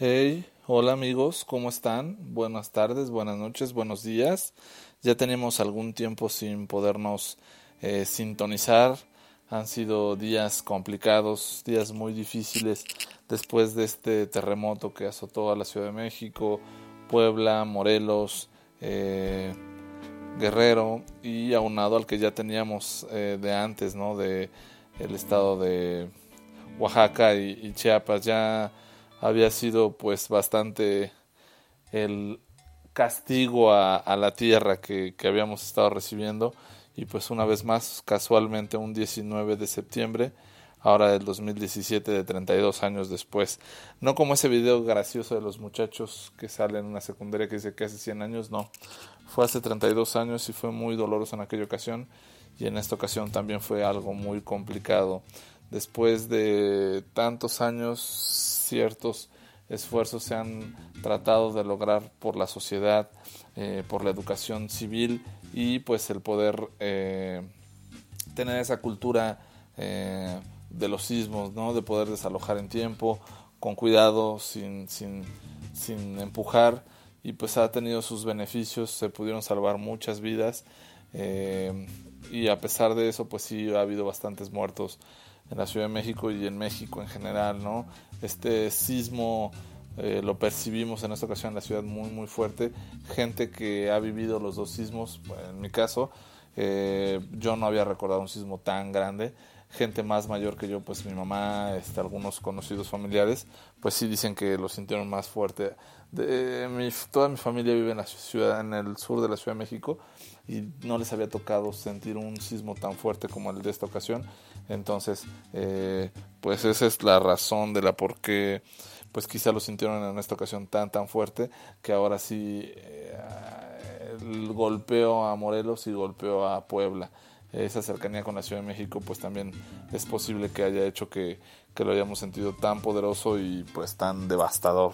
Hey, hola amigos, ¿cómo están? Buenas tardes, buenas noches, buenos días. Ya tenemos algún tiempo sin podernos eh, sintonizar. Han sido días complicados, días muy difíciles después de este terremoto que azotó a la Ciudad de México, Puebla, Morelos, eh, Guerrero y aunado al que ya teníamos eh, de antes, ¿no? De el estado de Oaxaca y Chiapas. Ya había sido pues bastante el castigo a, la tierra que, habíamos estado recibiendo. Y pues una vez más casualmente un 19 de septiembre ahora del 2017 de 32 años después. No como ese video gracioso de los muchachos que salen en una secundaria que dice que hace 100 años no. Fue hace 32 años y fue muy doloroso en aquella ocasión. Y en esta ocasión también fue algo muy complicado. Después de tantos años ciertos esfuerzos se han tratado de lograr por la sociedad, eh, por la educación civil y pues el poder eh, tener esa cultura eh, de los sismos, ¿no? de poder desalojar en tiempo, con cuidado, sin, sin, sin empujar y pues ha tenido sus beneficios, se pudieron salvar muchas vidas y a pesar de eso pues sí ha habido bastantes muertos en la Ciudad de México y en México en general, ¿no? Este sismo eh, lo percibimos en esta ocasión en la ciudad muy muy fuerte, gente que ha vivido los dos sismos, en mi caso, eh, yo no había recordado un sismo tan grande, gente más mayor que yo, pues mi mamá, este, algunos conocidos familiares, pues sí dicen que lo sintieron más fuerte. De, mi, toda mi familia vive en la ciudad, en el sur de la Ciudad de México y no les había tocado sentir un sismo tan fuerte como el de esta ocasión. Entonces, eh, pues esa es la razón de la por qué, pues quizá lo sintieron en esta ocasión tan, tan fuerte que ahora sí eh, el golpeo a Morelos y golpeo a Puebla. Esa cercanía con la Ciudad de México, pues también es posible que haya hecho que, que lo hayamos sentido tan poderoso y pues tan devastador.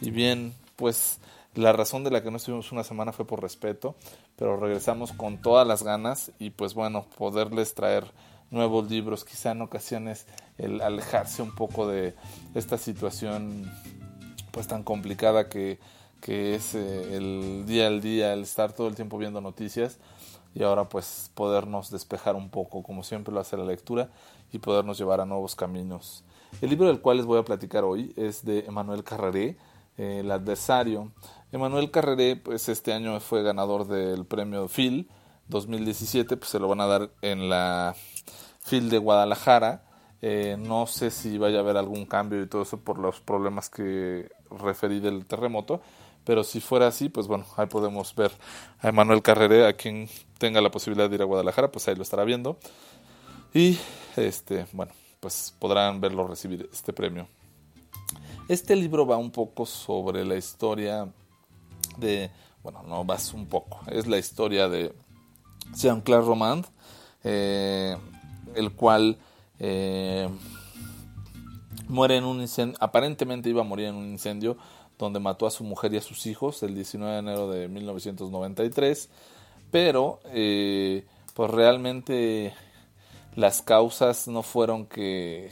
Y bien, pues la razón de la que no estuvimos una semana fue por respeto, pero regresamos con todas las ganas y pues bueno, poderles traer nuevos libros, quizá en ocasiones el alejarse un poco de esta situación pues tan complicada que, que es eh, el día al día, el estar todo el tiempo viendo noticias y ahora pues podernos despejar un poco, como siempre lo hace la lectura, y podernos llevar a nuevos caminos. El libro del cual les voy a platicar hoy es de Emmanuel Carreré, El adversario. Emmanuel Carreré pues este año fue ganador del premio Phil 2017, pues se lo van a dar en la De Guadalajara. Eh, no sé si vaya a haber algún cambio y todo eso por los problemas que referí del terremoto, pero si fuera así, pues bueno, ahí podemos ver a Emanuel Carrere, a quien tenga la posibilidad de ir a Guadalajara, pues ahí lo estará viendo. Y este, bueno, pues podrán verlo recibir este premio. Este libro va un poco sobre la historia de, bueno, no va un poco, es la historia de Jean-Claude Romand, eh, el cual eh, muere en un incendio, aparentemente iba a morir en un incendio donde mató a su mujer y a sus hijos el 19 de enero de 1993, pero eh, pues realmente las causas no fueron que,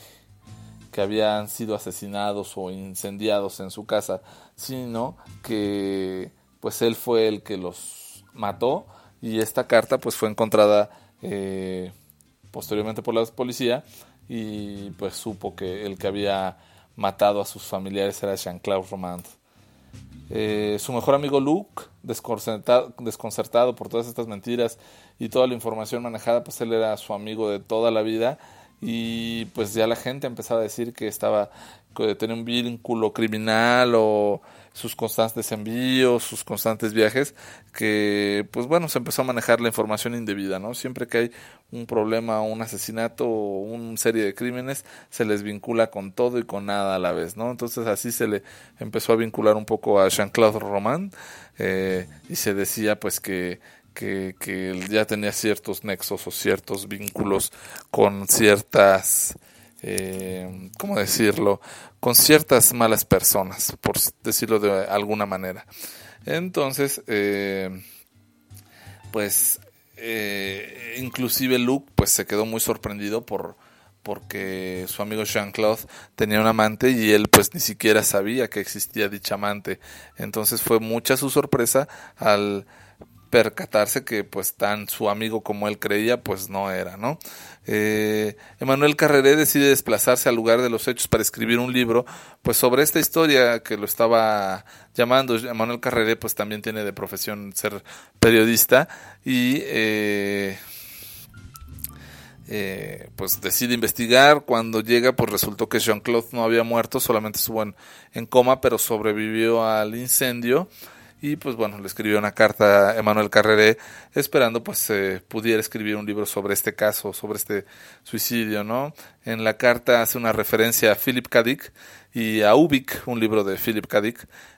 que habían sido asesinados o incendiados en su casa, sino que pues él fue el que los mató y esta carta pues fue encontrada eh, posteriormente por la policía y pues supo que el que había matado a sus familiares era Jean-Claude Romand. Eh, su mejor amigo Luke, desconcertado, desconcertado por todas estas mentiras y toda la información manejada, pues él era su amigo de toda la vida y pues ya la gente empezaba a decir que estaba que tenía un vínculo criminal o sus constantes envíos, sus constantes viajes, que pues bueno, se empezó a manejar la información indebida, ¿no? Siempre que hay un problema, un asesinato o una serie de crímenes, se les vincula con todo y con nada a la vez, ¿no? Entonces así se le empezó a vincular un poco a Jean-Claude Roman eh, y se decía pues que que, que ya tenía ciertos nexos o ciertos vínculos con ciertas eh, ¿cómo decirlo?, con ciertas malas personas, por decirlo de alguna manera. Entonces, eh, pues, eh, inclusive Luke, pues se quedó muy sorprendido por, porque su amigo Jean-Claude tenía un amante y él pues ni siquiera sabía que existía dicha amante. Entonces fue mucha su sorpresa al percatarse que pues tan su amigo como él creía pues no era, ¿no? Eh, Emmanuel Carreré decide desplazarse al lugar de los hechos para escribir un libro pues sobre esta historia que lo estaba llamando. Emmanuel Carreré pues también tiene de profesión ser periodista y eh, eh, pues decide investigar. Cuando llega, pues resultó que Jean-Claude no había muerto, solamente estuvo en, en, coma, pero sobrevivió al incendio y pues bueno, le escribió una carta a Emmanuel Carreré esperando pues eh, pudiera escribir un libro sobre este caso, sobre este suicidio, ¿no? En la carta hace una referencia a Philip K. Y a Ubik, un libro de Philip K.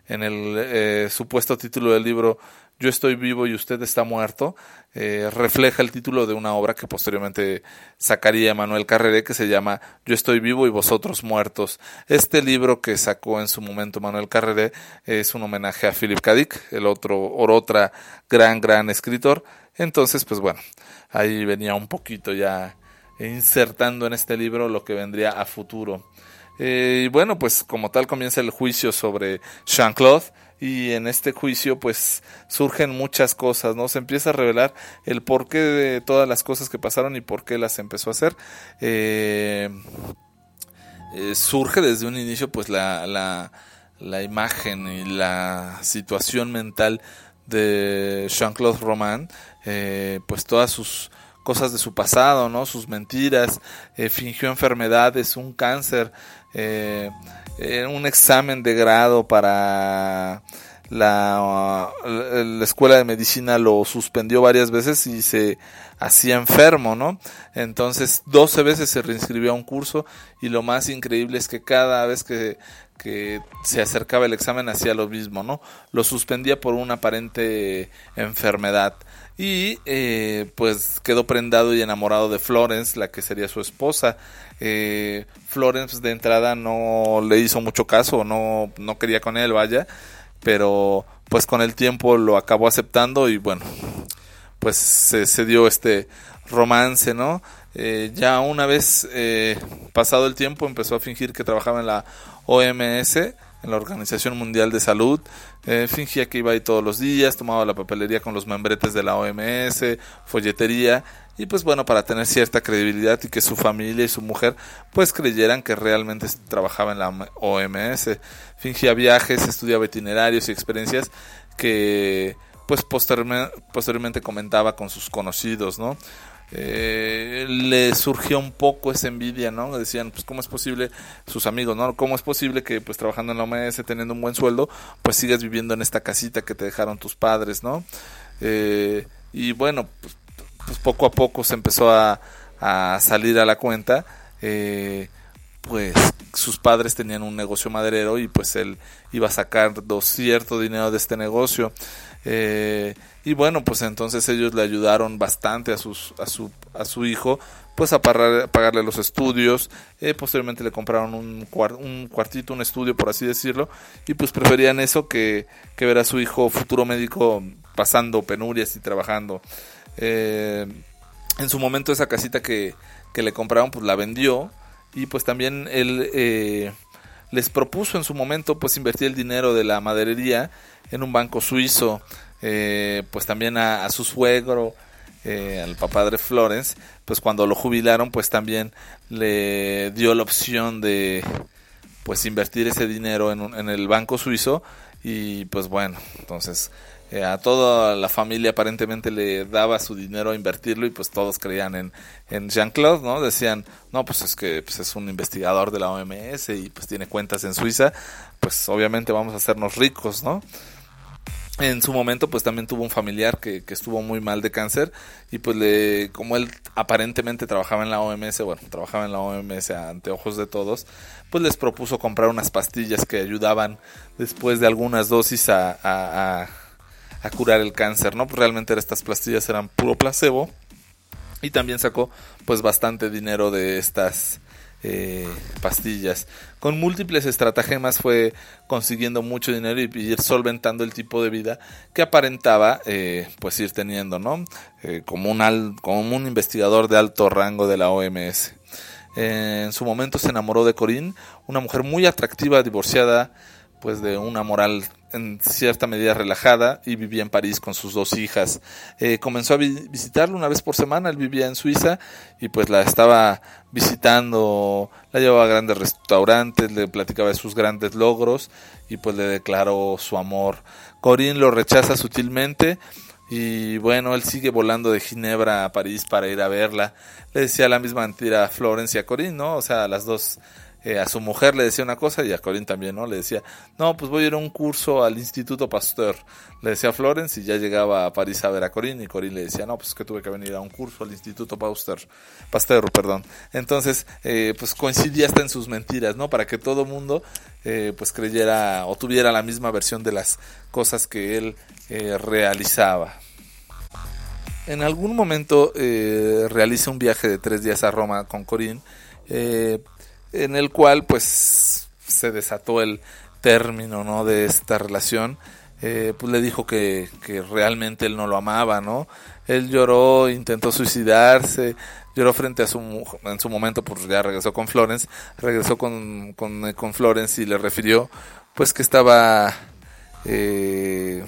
En el eh, supuesto título del libro yo estoy vivo y usted está muerto, eh, refleja el título de una obra que posteriormente sacaría Manuel Carreré que se llama Yo estoy vivo y vosotros muertos. Este libro que sacó en su momento Manuel Carreré es un homenaje a Philip K. El otro, otra gran, gran escritor. Entonces, pues bueno, ahí venía un poquito ya insertando en este libro lo que vendría a futuro. Eh, y bueno, pues como tal comienza el juicio sobre Jean-Claude y en este juicio pues surgen muchas cosas, ¿no? Se empieza a revelar el porqué de todas las cosas que pasaron y por qué las empezó a hacer. Eh, eh, surge desde un inicio pues la, la, imagen y la situación mental de Jean-Claude Roman, pues todas sus cosas de su pasado, ¿no? Sus mentiras, fingió enfermedades, un cáncer, eh, un examen de grado para la, la, escuela de medicina lo suspendió varias veces y se hacía enfermo, ¿no? Entonces 12 veces se reinscribió a un curso y lo más increíble es que cada vez que, que se acercaba el examen hacía lo mismo, ¿no? Lo suspendía por una aparente enfermedad y eh, pues quedó prendado y enamorado de Florence, la que sería su esposa. Eh, Florence de entrada no le hizo mucho caso, no, no quería con él, vaya, pero pues con el tiempo lo acabó aceptando y bueno, pues se, dio este romance, ¿no? Eh, ya una vez eh, pasado el tiempo empezó a fingir que trabajaba en la OMS en la Organización Mundial de Salud. Eh, fingía que iba ahí todos los días, tomaba la papelería con los membretes de la OMS, folletería, y pues bueno, para tener cierta credibilidad y que su familia y su mujer pues creyeran que realmente trabajaba en la OMS. Fingía viajes, estudiaba itinerarios y experiencias que pues posteriormente comentaba con sus conocidos, ¿no? Eh, le surgió un poco esa envidia, ¿no? Decían, pues, ¿cómo es posible, sus amigos, ¿no? ¿Cómo es posible que, pues, trabajando en la OMS, teniendo un buen sueldo, pues, sigas viviendo en esta casita que te dejaron tus padres, ¿no? Eh, y bueno, pues, pues, poco a poco se empezó a, a salir a la cuenta, eh, sus padres tenían un negocio maderero y, pues, él iba a sacar cierto dinero de este negocio. Eh, y bueno, pues entonces ellos le ayudaron bastante a, sus, a, su, a su hijo pues a pagarle los estudios, eh, posteriormente le compraron un, un cuartito, un estudio por así decirlo, y pues preferían eso que, que ver a su hijo futuro médico pasando penurias y trabajando. Eh, en su momento esa casita que, que, le compraron pues la vendió y pues también él eh, les propuso en su momento pues invertir el dinero de la maderería en un banco suizo eh, pues también a, su suegro, eh, al papá de Florence, pues cuando lo jubilaron, pues también le dio la opción de pues invertir ese dinero en, en el banco suizo. Y pues bueno, entonces eh, a toda la familia aparentemente le daba su dinero a invertirlo y pues todos creían en, en Jean-Claude, ¿no? Decían, no, pues es que pues es un investigador de la OMS y pues tiene cuentas en Suiza, pues obviamente vamos a hacernos ricos, ¿no? en su momento pues también tuvo un familiar que, que, estuvo muy mal de cáncer y pues le como él aparentemente trabajaba en la OMS bueno trabajaba en la OMS ante ojos de todos pues les propuso comprar unas pastillas que ayudaban después de algunas dosis a, curar el cáncer no pues realmente estas pastillas eran puro placebo y también sacó pues bastante dinero de estas eh, pastillas. Con múltiples estratagemas fue consiguiendo mucho dinero y, ir solventando el tipo de vida que aparentaba eh, pues ir teniendo, ¿no? Eh, como, un como un investigador de alto rango de la OMS. en su momento se enamoró de Corinne, una mujer muy atractiva, divorciada, pues de una moral en cierta medida relajada y vivía en París con sus dos hijas. Eh, comenzó a visitarlo una vez por semana, él vivía en Suiza y pues la estaba visitando, la llevaba a grandes restaurantes, le platicaba de sus grandes logros y pues le declaró su amor. Corinne lo rechaza sutilmente y bueno, él sigue volando de Ginebra a París para ir a verla. Le decía la misma mentira a Florence y a Corinne, ¿no? O sea, las dos eh, a su mujer le decía una cosa y a Corinne también, ¿no? Le decía, no, pues voy a ir a un curso al Instituto Pasteur. Le decía a Florence y ya llegaba a París a ver a Corinne y Corinne le decía, no, pues que tuve que venir a un curso al Instituto Pasteur. Pasteur, perdón. Entonces, eh, pues coincidía hasta en sus mentiras, ¿no? Para que todo mundo, eh, pues creyera o tuviera la misma versión de las cosas que él realizaba. En algún momento realiza un viaje de tres días a Roma con Corinne en el cual pues se desató el término no de esta relación. Eh, pues le dijo que, que, realmente él no lo amaba no él lloró intentó suicidarse lloró frente a su en su momento pues ya regresó con Florence regresó con, con, con Florence y le refirió pues que estaba eh,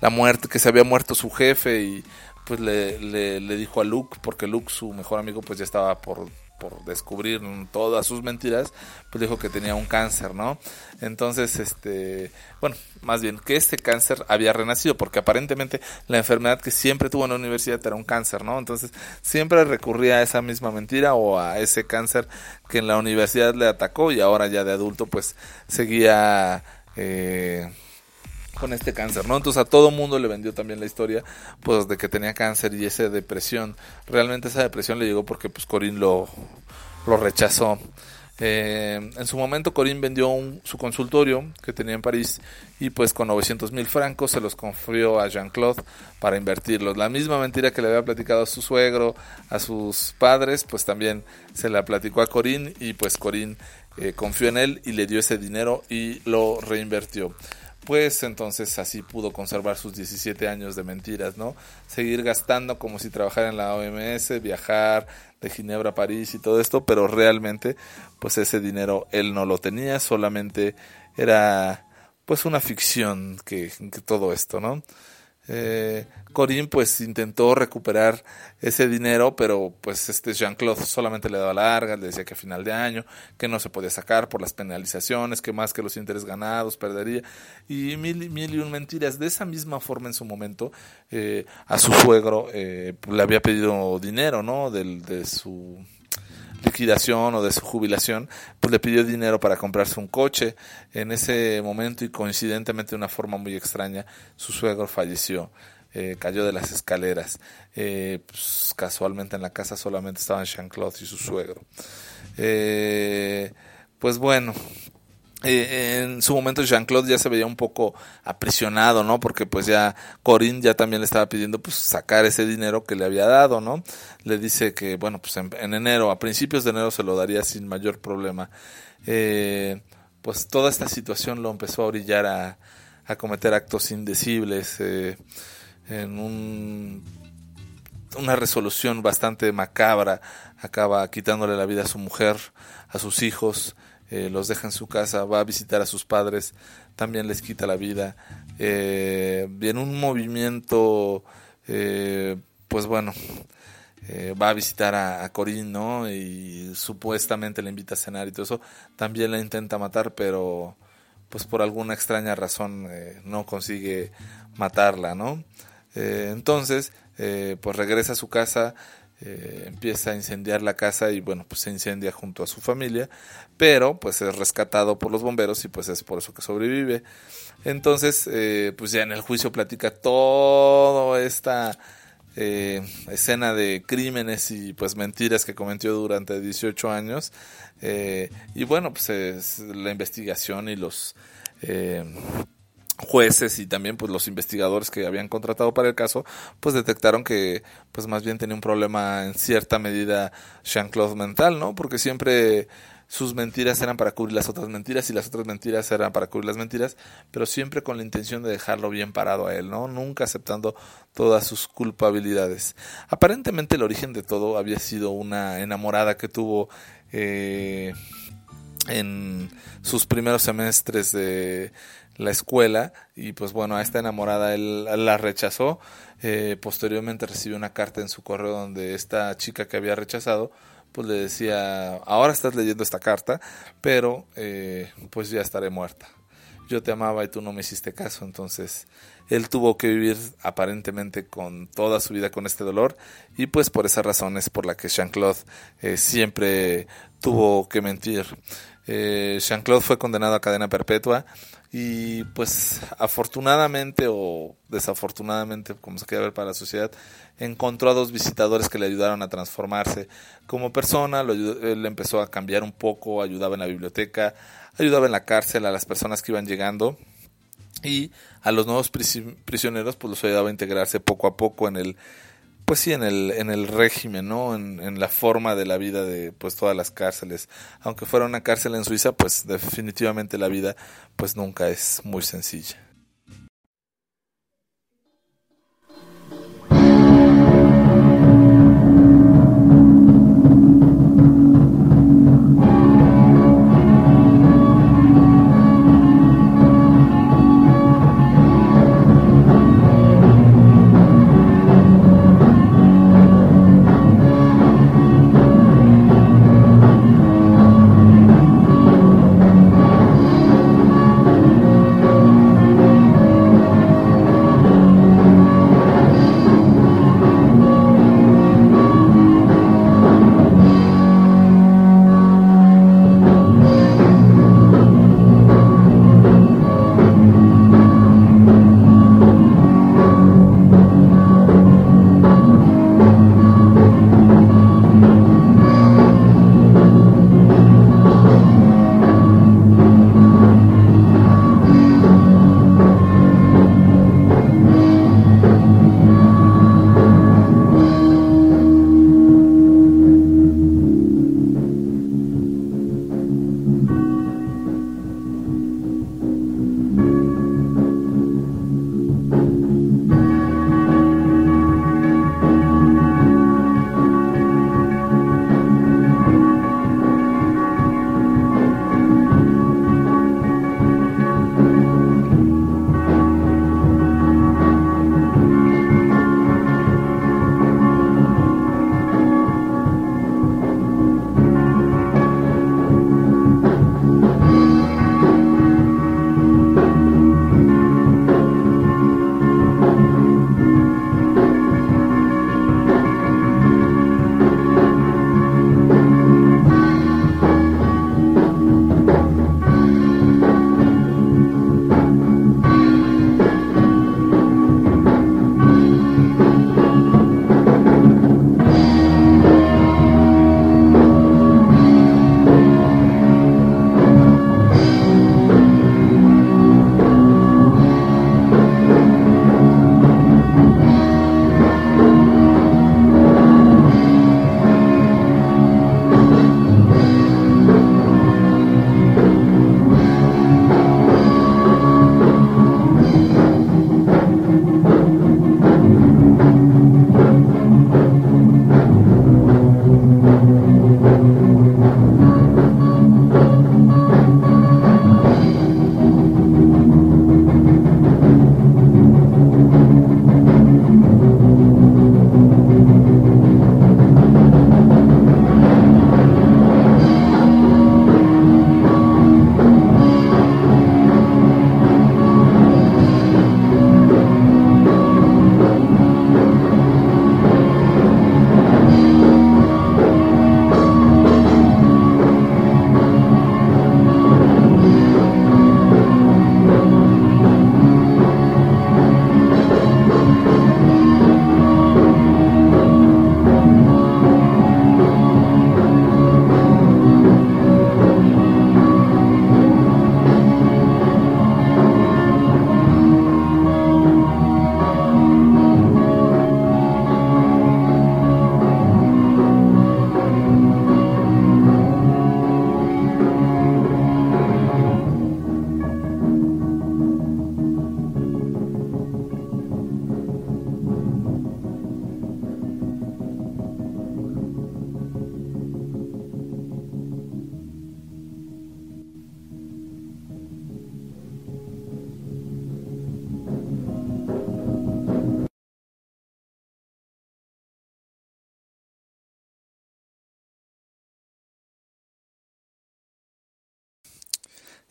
la muerte que se había muerto su jefe y pues le, le, le dijo a Luke porque Luke su mejor amigo pues ya estaba por por descubrir todas sus mentiras, pues dijo que tenía un cáncer, ¿no? Entonces, este, bueno, más bien que este cáncer había renacido, porque aparentemente la enfermedad que siempre tuvo en la universidad era un cáncer, ¿no? Entonces, siempre recurría a esa misma mentira o a ese cáncer que en la universidad le atacó y ahora ya de adulto, pues seguía... Eh, con este cáncer, ¿no? Entonces a todo mundo le vendió también la historia, pues de que tenía cáncer y esa depresión. Realmente esa depresión le llegó porque pues Corín lo, lo rechazó. Eh, en su momento Corín vendió su consultorio que tenía en París y pues con 900 mil francos se los confió a Jean-Claude para invertirlos. La misma mentira que le había platicado a su suegro, a sus padres, pues también se la platicó a Corín y pues Corín eh, confió en él y le dio ese dinero y lo reinvirtió pues entonces así pudo conservar sus 17 años de mentiras, ¿no? Seguir gastando como si trabajara en la OMS, viajar de Ginebra a París y todo esto, pero realmente pues ese dinero él no lo tenía, solamente era pues una ficción que, que todo esto, ¿no? Eh, Corín pues intentó recuperar ese dinero, pero pues este Jean-Claude solamente le daba largas, le decía que a final de año, que no se podía sacar por las penalizaciones, que más que los intereses ganados perdería, y mil, y un mentiras. De esa misma forma en su momento, eh, a su suegro eh, le había pedido dinero, ¿no? Del, de su liquidación o de su jubilación, pues le pidió dinero para comprarse un coche. En ese momento y coincidentemente de una forma muy extraña, su suegro falleció. Eh, cayó de las escaleras. Eh, pues, casualmente en la casa solamente estaban Jean-Claude y su suegro. Eh, pues bueno, eh, en su momento Jean-Claude ya se veía un poco aprisionado, ¿no? Porque pues ya Corinne ya también le estaba pidiendo pues sacar ese dinero que le había dado, ¿no? Le dice que, bueno, pues en, enero, a principios de enero se lo daría sin mayor problema. Eh, pues toda esta situación lo empezó a orillar a, a cometer actos indecibles eh, en un, una resolución bastante macabra. Acaba quitándole la vida a su mujer, a sus hijos, eh, los deja en su casa, va a visitar a sus padres, también les quita la vida. Eh, en un movimiento, eh, pues bueno, eh, va a visitar a, a Corín, ¿no? Y supuestamente le invita a cenar y todo eso, también la intenta matar, pero pues por alguna extraña razón no consigue matarla, ¿no? entonces, pues regresa a su casa, eh, empieza a incendiar la casa y bueno, pues se incendia junto a su familia, pero pues es rescatado por los bomberos y pues es por eso que sobrevive. Entonces, eh, pues ya en el juicio platica toda esta eh, escena de crímenes y pues mentiras que cometió durante 18 años. y bueno, pues es la investigación y los jueces y también pues los investigadores que habían contratado para el caso pues detectaron que pues más bien tenía un problema en cierta medida Jean-Claude mental, ¿no? Porque siempre sus mentiras eran para cubrir las otras mentiras y las otras mentiras eran para cubrir las mentiras, pero siempre con la intención de dejarlo bien parado a él, ¿no? Nunca aceptando todas sus culpabilidades. Aparentemente el origen de todo había sido una enamorada que tuvo eh, en sus primeros semestres de la escuela y pues bueno, a esta enamorada él la rechazó. Eh, posteriormente recibió una carta en su correo donde esta chica que había rechazado pues le decía, ahora estás leyendo esta carta, pero eh, pues ya estaré muerta. Yo te amaba y tú no me hiciste caso, entonces él tuvo que vivir aparentemente con toda su vida con este dolor y pues por esas razones por la que Jean-Claude eh, siempre tuvo que mentir. Eh, Jean-Claude fue condenado a cadena perpetua y pues afortunadamente o desafortunadamente, como se quiera ver para la sociedad, encontró a dos visitadores que le ayudaron a transformarse como persona, lo, él empezó a cambiar un poco, ayudaba en la biblioteca, ayudaba en la cárcel a las personas que iban llegando y a los nuevos prisioneros pues los ayudaba a integrarse poco a poco en el pues sí, en el, en el régimen, ¿no? En, en, la forma de la vida de pues todas las cárceles. Aunque fuera una cárcel en Suiza, pues definitivamente la vida pues nunca es muy sencilla.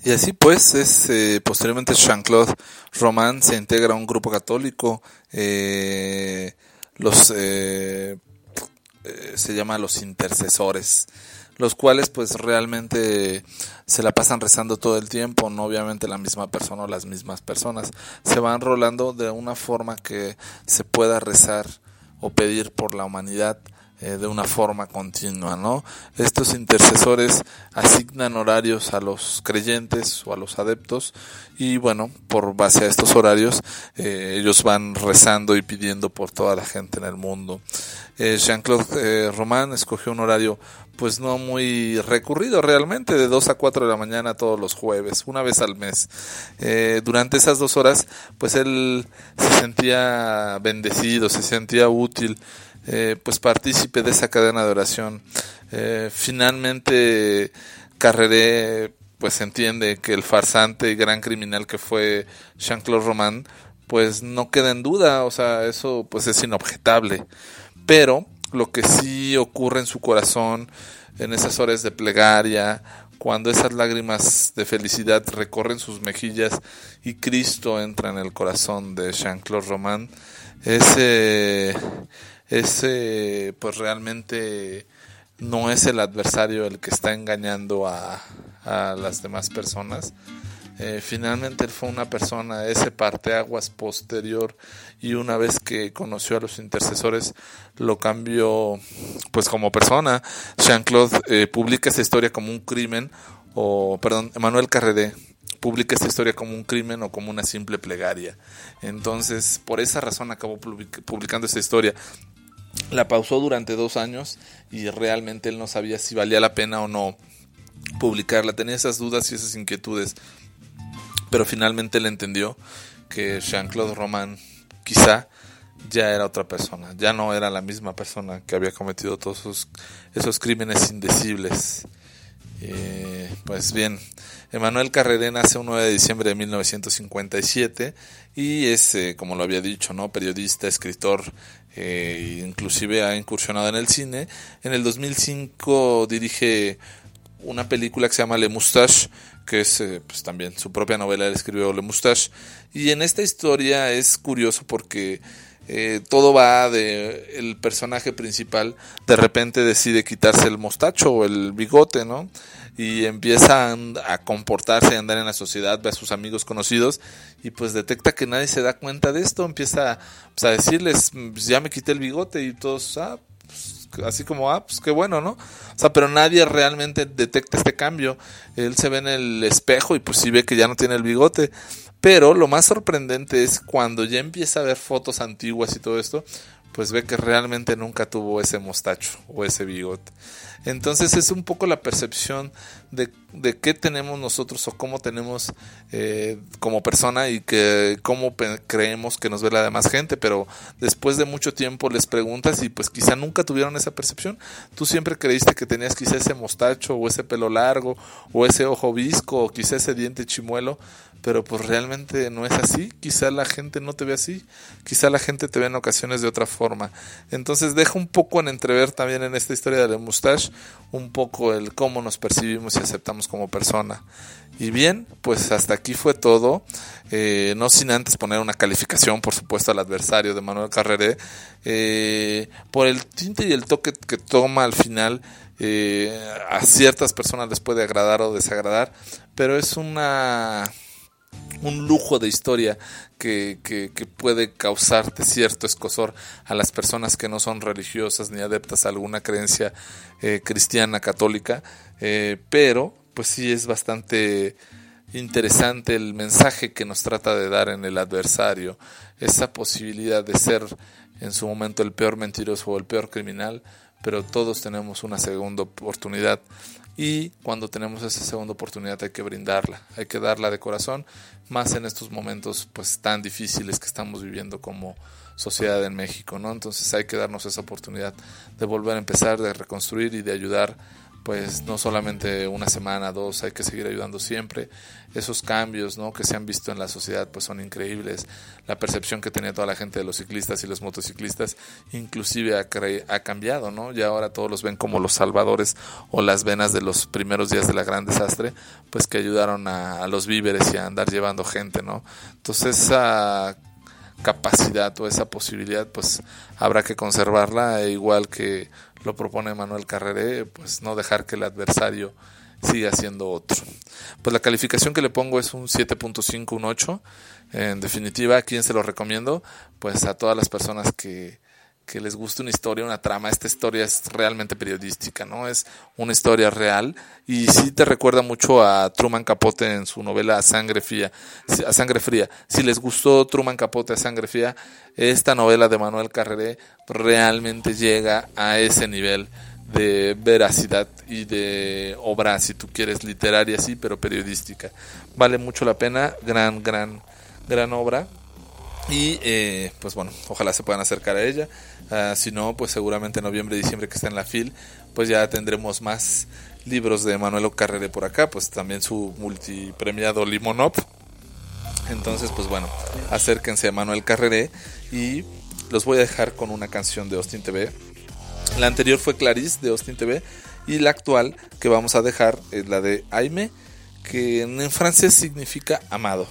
Y así pues, es, eh, posteriormente Jean-Claude Roman se integra a un grupo católico, eh, los eh, se llama los intercesores, los cuales pues realmente se la pasan rezando todo el tiempo, no obviamente la misma persona o las mismas personas, se van rolando de una forma que se pueda rezar o pedir por la humanidad eh, de una forma continua, ¿no? Estos intercesores asignan horarios a los creyentes o a los adeptos y bueno, por base a estos horarios eh, ellos van rezando y pidiendo por toda la gente en el mundo. Eh, Jean-Claude Román escogió un horario pues no muy recurrido realmente, de 2 a 4 de la mañana todos los jueves, una vez al mes. durante esas dos horas, pues él se sentía bendecido, se sentía útil, eh, pues partícipe de esa cadena de oración. Eh, finalmente Carreré pues entiende que el farsante y gran criminal que fue Jean-Claude Roman pues no queda en duda, o sea, eso pues es inobjetable. Pero lo que sí ocurre en su corazón en esas horas de plegaria, cuando esas lágrimas de felicidad recorren sus mejillas y Cristo entra en el corazón de Jean-Claude Roman, ese ese pues realmente no es el adversario el que está engañando a, las demás personas. Eh, finalmente él fue una persona, ese parteaguas posterior y una vez que conoció a los intercesores lo cambió pues como persona. Jean-Claude eh, publica esa historia como un crimen, o perdón, Emmanuel Carreré publica esta historia como un crimen o como una simple plegaria. Entonces, por esa razón acabó publicando esta historia la pausó durante dos años y realmente él no sabía si valía la pena o no publicarla. Tenía esas dudas y esas inquietudes. Pero finalmente él entendió que Jean-Claude Roman quizá ya era otra persona, ya no era la misma persona que había cometido todos esos, esos crímenes indecibles. Eh, pues bien, Emanuel Carreré nace un 9 de diciembre de 1957 y es, eh, como lo había dicho, ¿no? periodista, escritor, eh, inclusive ha incursionado en el cine. En el 2005 dirige una película que se llama Le Moustache, que es eh, pues también su propia novela, él escribió Le Moustache. Y en esta historia es curioso porque eh, todo va de el personaje principal de repente decide quitarse el mostacho o el bigote, ¿no? y empieza a, comportarse y a andar en la sociedad, ve a sus amigos conocidos y pues detecta que nadie se da cuenta de esto, empieza pues, a decirles, pues, ya me quité el bigote y todos, ah, pues, así como, ah, pues qué bueno, ¿no? O sea, pero nadie realmente detecta este cambio. Él se ve en el espejo y pues sí ve que ya no tiene el bigote. Pero lo más sorprendente es cuando ya empieza a ver fotos antiguas y todo esto, pues ve que realmente nunca tuvo ese mostacho o ese bigote. Entonces es un poco la percepción de, de qué tenemos nosotros o cómo tenemos eh, como persona y que cómo creemos que nos ve la demás gente, pero después de mucho tiempo les preguntas y pues quizá nunca tuvieron esa percepción. Tú siempre creíste que tenías quizá ese mostacho o ese pelo largo o ese ojo visco o quizá ese diente chimuelo, pero pues realmente no es así, quizá la gente no te ve así, quizá la gente te ve en ocasiones de otra forma. Entonces deja un poco en entrever también en esta historia de la un poco el cómo nos percibimos y aceptamos como persona. Y bien, pues hasta aquí fue todo. Eh, no sin antes poner una calificación, por supuesto, al adversario de Manuel Carreré. Eh, por el tinte y el toque que toma al final, eh, a ciertas personas les puede agradar o desagradar, pero es una un lujo de historia que, que, puede causarte cierto escosor a las personas que no son religiosas ni adeptas a alguna creencia eh, cristiana católica, eh, pero pues sí es bastante interesante el mensaje que nos trata de dar en el adversario, esa posibilidad de ser en su momento el peor mentiroso o el peor criminal, pero todos tenemos una segunda oportunidad y cuando tenemos esa segunda oportunidad hay que brindarla, hay que darla de corazón, más en estos momentos pues tan difíciles que estamos viviendo como sociedad en México, ¿no? Entonces hay que darnos esa oportunidad de volver a empezar, de reconstruir y de ayudar pues no solamente una semana, dos, hay que seguir ayudando siempre. Esos cambios ¿no? que se han visto en la sociedad pues son increíbles. La percepción que tenía toda la gente de los ciclistas y los motociclistas inclusive ha, ha cambiado, ¿no? Ya ahora todos los ven como los salvadores o las venas de los primeros días de la gran desastre, pues que ayudaron a, a los víveres y a andar llevando gente, ¿no? Entonces esa capacidad o esa posibilidad pues habrá que conservarla e igual que lo propone Manuel Carreré, pues no dejar que el adversario siga siendo otro. Pues la calificación que le pongo es un 7.5, un 8. En definitiva, ¿a quién se lo recomiendo? Pues a todas las personas que, que les guste una historia, una trama. Esta historia es realmente periodística, ¿no? Es una historia real y sí te recuerda mucho a Truman Capote en su novela A Sangre Fría. A Sangre Fría. Si les gustó Truman Capote a Sangre Fría, esta novela de Manuel Carreré realmente llega a ese nivel de veracidad y de obra, si tú quieres, literaria, sí, pero periodística. Vale mucho la pena, gran, gran, gran obra. Y eh, pues bueno, ojalá se puedan acercar a ella. Uh, si no, pues seguramente en noviembre, diciembre que está en la FIL, pues ya tendremos más libros de Manuel Carrere por acá, pues también su multipremiado Limonop. Entonces, pues bueno, acérquense a Manuel Carrere y los voy a dejar con una canción de Austin TV. La anterior fue Clarice de Austin TV y la actual que vamos a dejar es la de Aime, que en francés significa amado.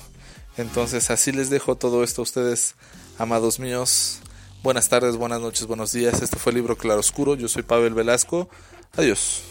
Entonces así les dejo todo esto a ustedes, amados míos. Buenas tardes, buenas noches, buenos días. Este fue el libro Claroscuro. Yo soy Pavel Velasco. Adiós.